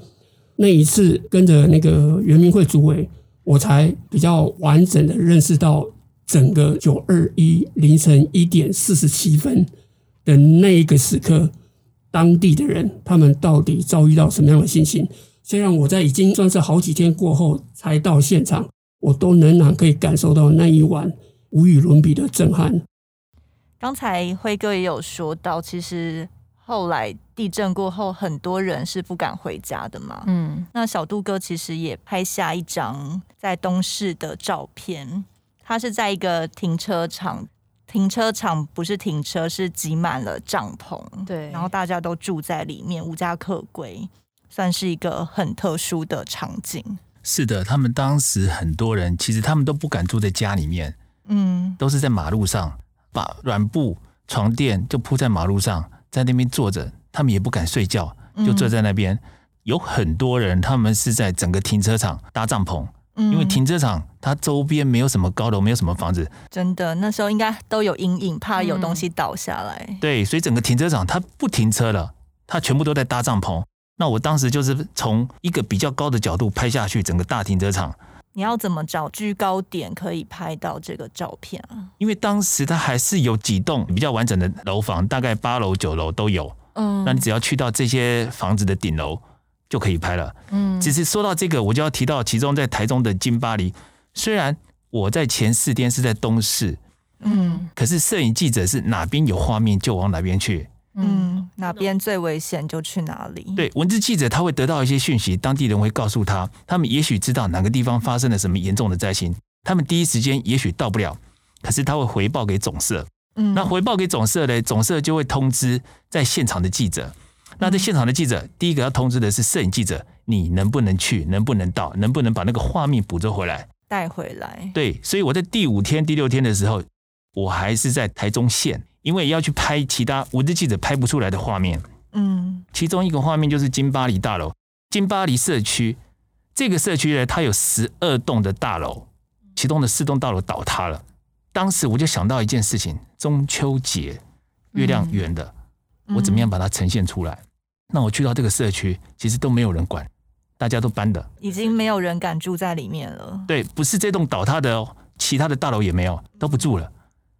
那一次跟着那个圆明会主委，我才比较完整的认识到整个九二一凌晨一点四十七分的那一个时刻，当地的人他们到底遭遇到什么样的心情。虽然我在已经算是好几天过后才到现场，我都仍然可以感受到那一晚无与伦比的震撼。刚才辉哥也有说到，其实后来地震过后，很多人是不敢回家的嘛。嗯，那小杜哥其实也拍下一张在东市的照片，他是在一个停车场，停车场不是停车，是挤满了帐篷，对，然后大家都住在里面，无家可归，算是一个很特殊的场景。是的，他们当时很多人其实他们都不敢住在家里面，嗯，都是在马路上。把软布床垫就铺在马路上，在那边坐着，他们也不敢睡觉，就坐在那边。嗯、有很多人，他们是在整个停车场搭帐篷，嗯、因为停车场它周边没有什么高楼，没有什么房子。真的，那时候应该都有阴影，怕有东西倒下来。嗯、对，所以整个停车场它不停车了，它全部都在搭帐篷。那我当时就是从一个比较高的角度拍下去，整个大停车场。你要怎么找居高点可以拍到这个照片啊？因为当时它还是有几栋比较完整的楼房，大概八楼九楼都有。嗯，那你只要去到这些房子的顶楼就可以拍了。嗯，只是说到这个，我就要提到其中在台中的金巴黎。虽然我在前四天是在东市，嗯，可是摄影记者是哪边有画面就往哪边去。嗯，哪边最危险就去哪里。对，文字记者他会得到一些讯息，当地人会告诉他，他们也许知道哪个地方发生了什么严重的灾情，他们第一时间也许到不了，可是他会回报给总社。嗯，那回报给总社呢，总社就会通知在现场的记者。那在现场的记者，第一个要通知的是摄影记者，你能不能去，能不能到，能不能把那个画面捕捉回来，带回来。对，所以我在第五天、第六天的时候，我还是在台中县。因为要去拍其他文字记者拍不出来的画面，嗯，其中一个画面就是金巴黎大楼，金巴黎社区这个社区呢，它有十二栋的大楼，其中的四栋大楼倒塌了。当时我就想到一件事情：中秋节月亮圆的，我怎么样把它呈现出来？那我去到这个社区，其实都没有人管，大家都搬的，已经没有人敢住在里面了。对，不是这栋倒塌的哦，其他的大楼也没有，都不住了。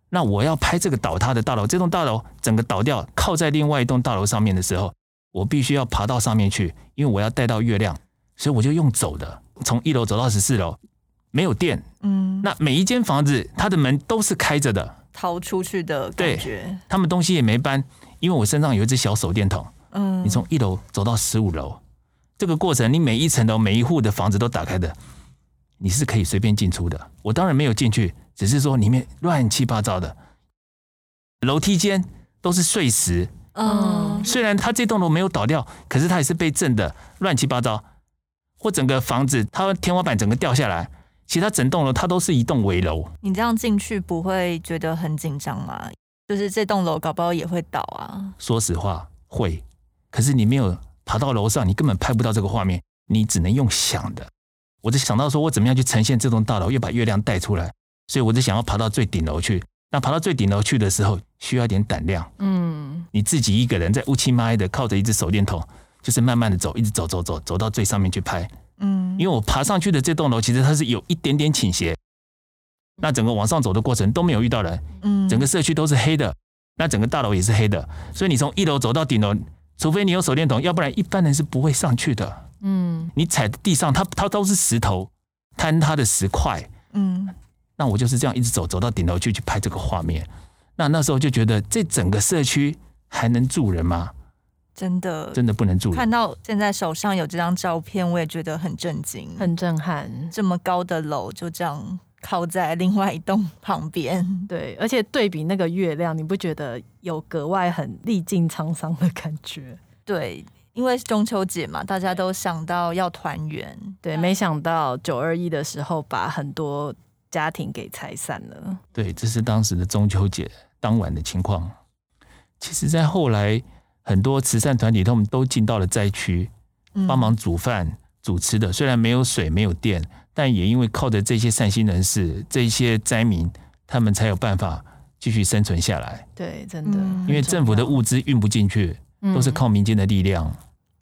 那我要拍这个倒塌的大楼，这栋大楼整个倒掉，靠在另外一栋大楼上面的时候，我必须要爬到上面去，因为我要带到月亮，所以我就用走的，从一楼走到十四楼，没有电，嗯，那每一间房子它的门都是开着的，逃出去的感觉，他们东西也没搬，因为我身上有一只小手电筒，嗯，你从一楼走到十五楼，这个过程你每一层楼每一户的房子都打开的，你是可以随便进出的，我当然没有进去。只是说里面乱七八糟的，楼梯间都是碎石。嗯，虽然它这栋楼没有倒掉，可是它也是被震的乱七八糟。或整个房子，它天花板整个掉下来，其他整栋楼它都是一栋危楼。你这样进去不会觉得很紧张吗？就是这栋楼搞不好也会倒啊。说实话会，可是你没有爬到楼上，你根本拍不到这个画面，你只能用想的。我就想到说，我怎么样去呈现这栋大楼，又把月亮带出来，所以我就想要爬到最顶楼去。那爬到最顶楼去的时候，需要一点胆量。嗯，你自己一个人在乌漆嘛黑的，靠着一只手电筒，就是慢慢的走，一直走走走，走到最上面去拍。嗯，因为我爬上去的这栋楼，其实它是有一点点倾斜。那整个往上走的过程都没有遇到人。嗯，整个社区都是黑的，那整个大楼也是黑的，所以你从一楼走到顶楼，除非你有手电筒，要不然一般人是不会上去的。嗯，你踩的地上，它它都是石头，坍塌的石块。嗯，那我就是这样一直走，走到顶楼去去拍这个画面。那那时候就觉得，这整个社区还能住人吗？真的，真的不能住人。看到现在手上有这张照片，我也觉得很震惊，很震撼。这么高的楼就这样靠在另外一栋旁边，对，而且对比那个月亮，你不觉得有格外很历尽沧桑的感觉？对。因为中秋节嘛，大家都想到要团圆，对，没想到九二一的时候把很多家庭给拆散了。对，这是当时的中秋节当晚的情况。其实，在后来，很多慈善团体他们都进到了灾区，帮忙煮饭、煮吃的。虽然没有水、没有电，但也因为靠着这些善心人士、这些灾民，他们才有办法继续生存下来。对，真的，因为政府的物资运不进去。都是靠民间的力量，嗯、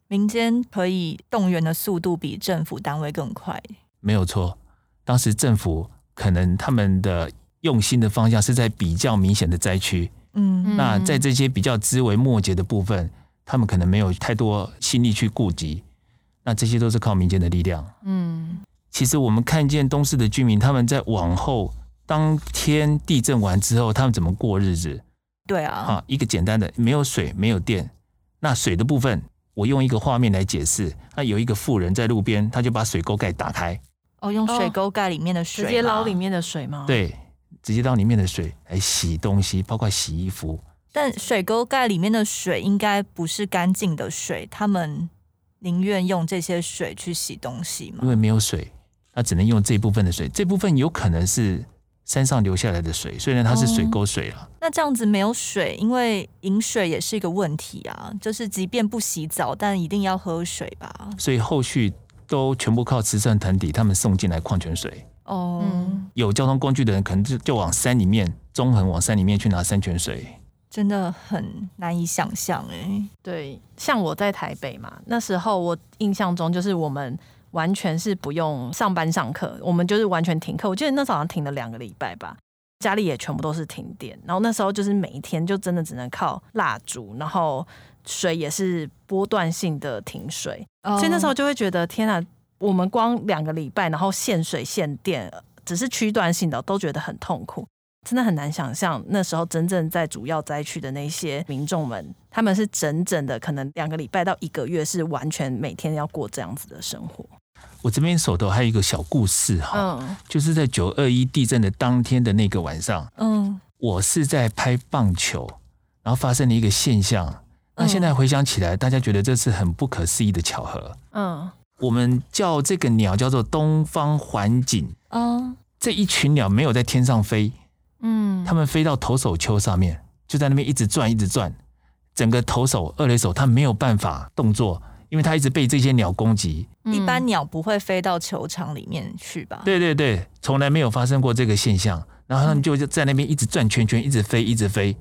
民间可以动员的速度比政府单位更快。没有错，当时政府可能他们的用心的方向是在比较明显的灾区，嗯，那在这些比较枝微末节的部分，他们可能没有太多心力去顾及。那这些都是靠民间的力量。嗯，其实我们看见东市的居民，他们在往后当天地震完之后，他们怎么过日子？对啊，啊，一个简单的，没有水，没有电。那水的部分，我用一个画面来解释。那有一个妇人在路边，他就把水沟盖打开。哦，用水沟盖里面的水，直接捞里面的水吗？对，直接捞里面的水来洗东西，包括洗衣服。但水沟盖里面的水应该不是干净的水，他们宁愿用这些水去洗东西吗？因为没有水，他只能用这部分的水。这部分有可能是。山上流下来的水，虽然它是水沟水了，哦，那这样子没有水，因为饮水也是一个问题啊。就是即便不洗澡，但一定要喝水吧。所以后续都全部靠慈善团体他们送进来矿泉水。哦，有交通工具的人可能就就往山里面，中横往山里面去拿山泉水，真的很难以想象哎。对，像我在台北嘛，那时候我印象中就是我们。完全是不用上班上课，我们就是完全停课。我记得那时候好像停了两个礼拜吧，家里也全部都是停电。然后那时候就是每一天就真的只能靠蜡烛，然后水也是波段性的停水。Oh. 所以那时候就会觉得天啊，我们光两个礼拜，然后限水限电，只是区段性的，都觉得很痛苦。真的很难想象那时候真正在主要灾区的那些民众们，他们是整整的可能两个礼拜到一个月，是完全每天要过这样子的生活。我这边手头还有一个小故事哈，嗯，就是在九二一地震的当天的那个晚上，嗯，我是在拍棒球，然后发生了一个现象。那现在回想起来，大家觉得这是很不可思议的巧合。嗯，我们叫这个鸟叫做东方环颈。哦，这一群鸟没有在天上飞，嗯，它们飞到投手丘上面，就在那边一直转，一直转。整个投手二垒手他没有办法动作。因为他一直被这些鸟攻击，一般鸟不会飞到球场里面去吧？对对对，从来没有发生过这个现象。然后他们就在那边一直转圈圈，一直飞，一直飞。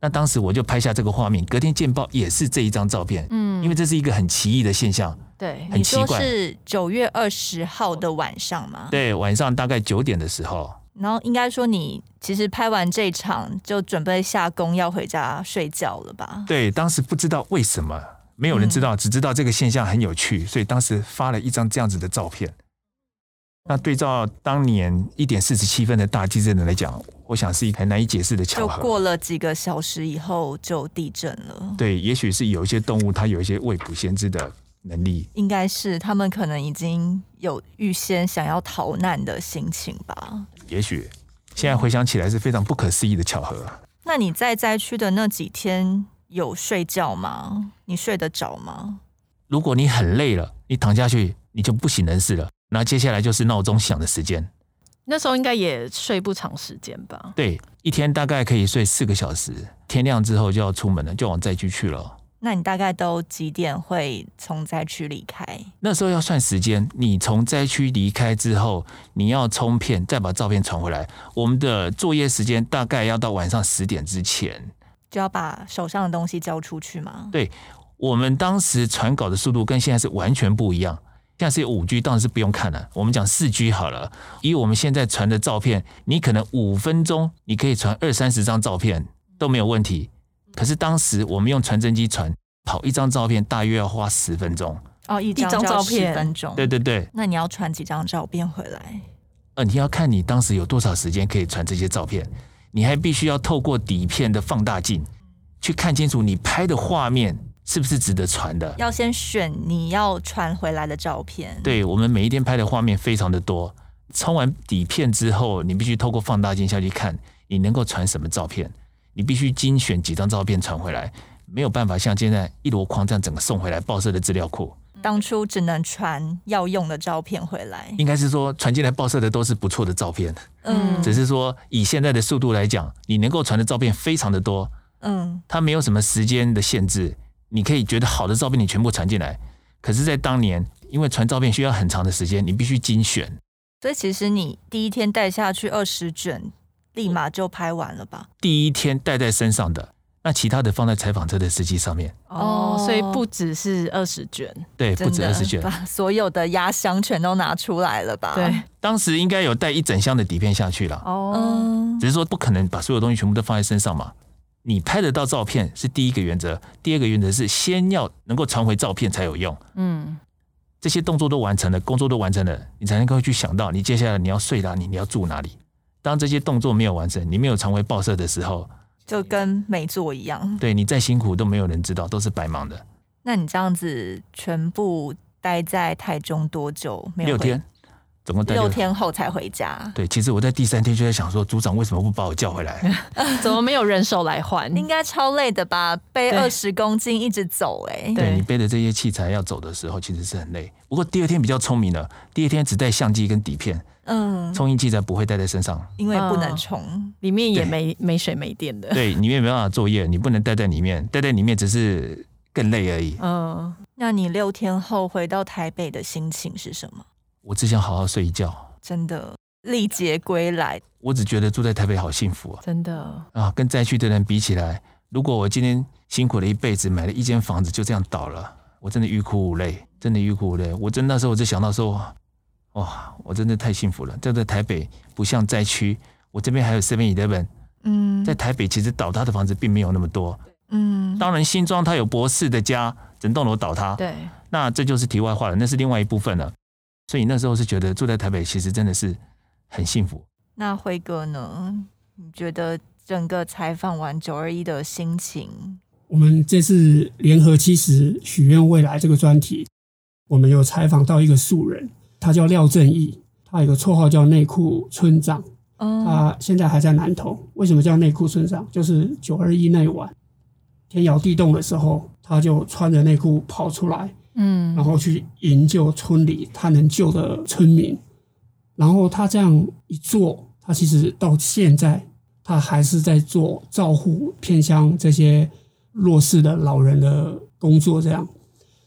那当时我就拍下这个画面，隔天见报也是这一张照片。嗯，因为这是一个很奇异的现象。对，很奇怪。你说是九月二十号的晚上吗？对，晚上大概九点的时候。然后应该说你其实拍完这场就准备下工要回家睡觉了吧？对，当时不知道为什么。没有人知道，只知道这个现象很有趣，所以当时发了一张这样子的照片。那对照当年一点四十七分的大地震来讲，我想是一个很难以解释的巧合。就过了几个小时以后就地震了。对，也许是有一些动物它有一些未卜先知的能力。应该是他们可能已经有预先想要逃难的心情吧。也许现在回想起来是非常不可思议的巧合。那你在灾区的那几天？有睡觉吗？你睡得着吗？如果你很累了，你躺下去，你就不省人事了。那接下来就是闹钟响的时间。那时候应该也睡不长时间吧？对，一天大概可以睡四个小时。天亮之后就要出门了，就往灾区去了。那你大概都几点会从灾区离开？那时候要算时间，你从灾区离开之后，你要冲片，再把照片传回来。我们的作业时间大概要到晚上十点之前，就要把手上的东西交出去吗？对，我们当时传稿的速度跟现在是完全不一样。现在是有五 G，当然是不用看了。我们讲四 G 好了，以我们现在传的照片，你可能五分钟你可以传二三十张照片都没有问题。可是当时我们用传真机传，跑一张照片大约要花十分钟。哦，一张照片十分钟。对对对。那你要传几张照片回来？呃，你要看你当时有多少时间可以传这些照片，你还必须要透过底片的放大镜去看清楚你拍的画面是不是值得传的。要先选你要传回来的照片。对，我们每一天拍的画面非常的多，冲完底片之后，你必须透过放大镜下去看你能够传什么照片。你必须精选几张照片传回来，没有办法像现在一箩筐这样整个送回来报社的资料库。当初只能传要用的照片回来，应该是说传进来报社的都是不错的照片。嗯，只是说以现在的速度来讲，你能够传的照片非常的多。嗯，它没有什么时间的限制，你可以觉得好的照片你全部传进来。可是，在当年，因为传照片需要很长的时间，你必须精选。所以，其实你第一天带下去二十卷。立马就拍完了吧？第一天带在身上的，那其他的放在采访车的司机上面。哦，所以不只是二十卷，对，不止二十卷，把所有的压箱全都拿出来了吧？对，当时应该有带一整箱的底片下去了。哦，只是说不可能把所有东西全部都放在身上嘛。你拍得到照片是第一个原则，第二个原则是先要能够传回照片才有用。嗯，这些动作都完成了，工作都完成了，你才能够去想到你接下来你要睡哪里，你要住哪里。当这些动作没有完成，你没有传回报社的时候，就跟没做一样。对，你再辛苦都没有人知道，都是白忙的。那你这样子全部待在台中多久？没有六天，总共待六天后才回家。对，其实我在第三天就在想说，组长为什么不把我叫回来？怎么没有人手来换？应该超累的吧？背二十公斤一直走，欸，哎，对，你背的这些器材要走的时候，其实是很累。不过第二天比较聪明了，第二天只带相机跟底片。嗯，充印器材不会带在身上，因为不能充，里面也没没水没电的。对，里面没办法作业，你不能带在里面，带在里面只是更累而已。嗯，那你六天后回到台北的心情是什么？我只想好好睡一觉，真的历劫归来。我只觉得住在台北好幸福啊！真的啊，跟灾区的人比起来，如果我今天辛苦了一辈子，买了一间房子就这样倒了，我真的欲哭无泪，真的欲哭无泪。我真那时候我就想到说。哇，我真的太幸福了！在台北不像灾区，我这边还有 Seven Eleven。嗯，在台北其实倒塌的房子并没有那么多。嗯，当然新庄它有博士的家，整栋楼倒塌。对，那这就是题外话了，那是另外一部分了。所以那时候是觉得住在台北其实真的是很幸福。那辉哥呢？你觉得整个采访完九二一的心情？我们这次联合七十许愿未来这个专题，我们有采访到一个素人。他叫廖正义，他有个绰号叫内裤村长。他现在还在南投。为什么叫内裤村长？就是九二一那晚天摇地动的时候，他就穿着内裤跑出来，嗯，然后去营救村里他能救的村民。然后他这样一做，他其实到现在他还是在做照护偏乡这些弱势的老人的工作。这样，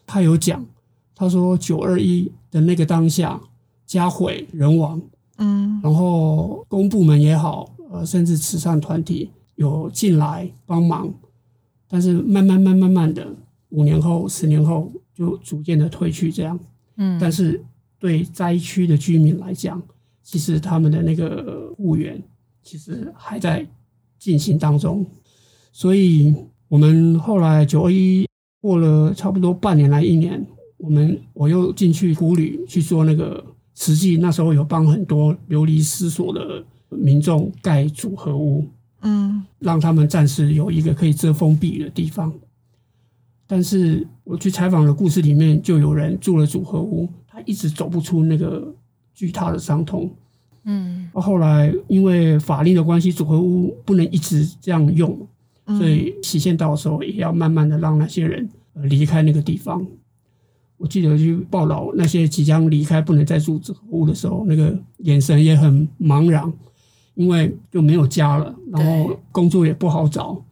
他有讲，他说九二一。的那个当下，家毁人亡，嗯，然后公部门也好，呃，甚至慈善团体有进来帮忙，但是慢慢慢慢慢的，五年后、十年后就逐渐的退去，这样，嗯，但是对灾区的居民来讲，其实他们的那个复原其实还在进行当中，所以我们后来九二一过了差不多半年来一年。我们我又进去湖里去做那个实际，那时候有帮很多流离失所的民众盖组合屋，嗯，让他们暂时有一个可以遮风避雨的地方。但是我去采访的故事里面，就有人住了组合屋，他一直走不出那个巨大的伤痛。嗯，后来因为法令的关系，组合屋不能一直这样用，所以期限到的时候，也要慢慢的让那些人离开那个地方。我记得去报道那些即将离开、不能再住组合屋的时候，那个眼神也很茫然，因为就没有家了，然后工作也不好找，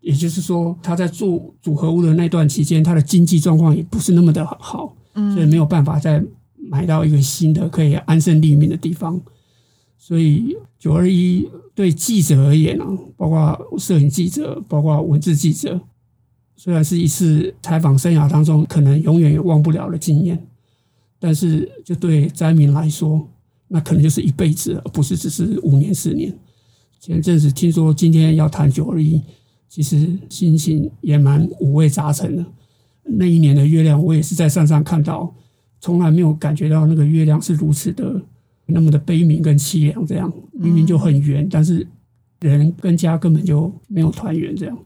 也就是说，他在做组合屋的那段期间，他的经济状况也不是那么的好，嗯，所以没有办法再买到一个新的可以安身立命的地方。所以九二一对记者而言啊，包括摄影记者，包括文字记者，虽然是一次采访生涯当中可能永远也忘不了的经验，但是就对灾民来说，那可能就是一辈子，而不是只是五年、十年。前阵子听说今天要谈九二一。其实心情也蛮五味杂陈的。那一年的月亮，我也是在山上看到，从来没有感觉到那个月亮是如此的那么的悲悯跟凄凉。这样明明就很圆，但是人跟家根本就没有团圆。这样，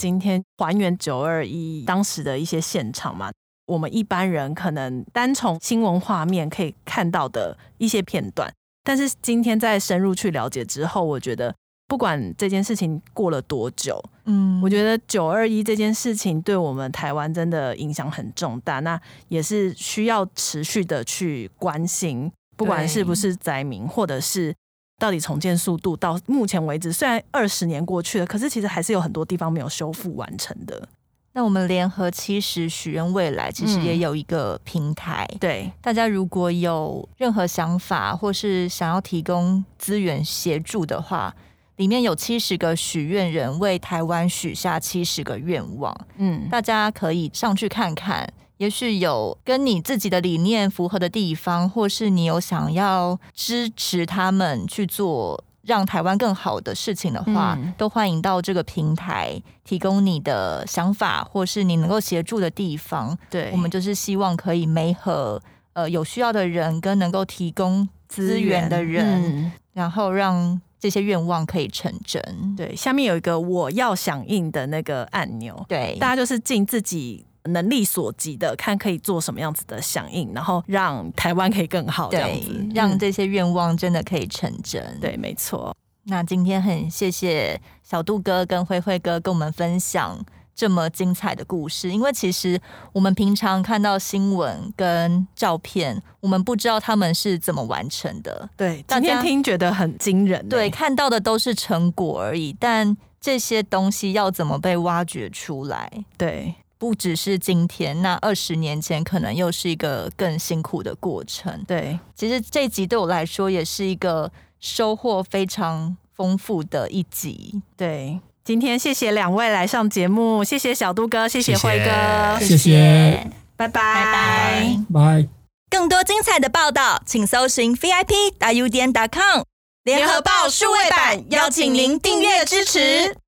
今天还原九二一当时的一些现场嘛，我们一般人可能单从新闻画面可以看到的一些片段，但是今天在深入去了解之后，我觉得。不管这件事情过了多久，嗯，我觉得九二一这件事情对我们台湾真的影响很重大，那也是需要持续的去关心，不管是不是灾民，或者是到底重建速度，到目前为止，虽然二十年过去了，可是其实还是有很多地方没有修复完成的。那我们联合七十许愿未来，其实也有一个平台，嗯、对大家如果有任何想法，或是想要提供资源协助的话。里面有七十个许愿人为台湾许下七十个愿望，嗯，大家可以上去看看，也许有跟你自己的理念符合的地方，或是你有想要支持他们去做让台湾更好的事情的话，嗯，都欢迎到这个平台提供你的想法，或是你能够协助的地方。对，我们就是希望可以媒合呃有需要的人跟能够提供资源的人，嗯，然后让。这些愿望可以成真。对，下面有一个我要响应的那个按钮，对，大家就是尽自己能力所及的，看可以做什么样子的响应，然后让台湾可以更好，这样子，让这些愿望真的可以成真。嗯、对，没错。那今天很谢谢小杜哥跟辉辉哥跟我们分享。这么精彩的故事，因为其实我们平常看到新闻跟照片，我们不知道他们是怎么完成的。对，今天听觉得很惊人。对，看到的都是成果而已，但这些东西要怎么被挖掘出来？对，不只是今天，那二十年前可能又是一个更辛苦的过程。对，其实这集对我来说也是一个收获非常丰富的一集。对。今天谢谢两位来上节目，谢谢小杜哥，谢谢辉哥，谢谢，拜拜，拜拜，拜。更多精彩的报道，请搜寻 VIP 大 U 点 com 联合报数位版，邀请您订阅支持。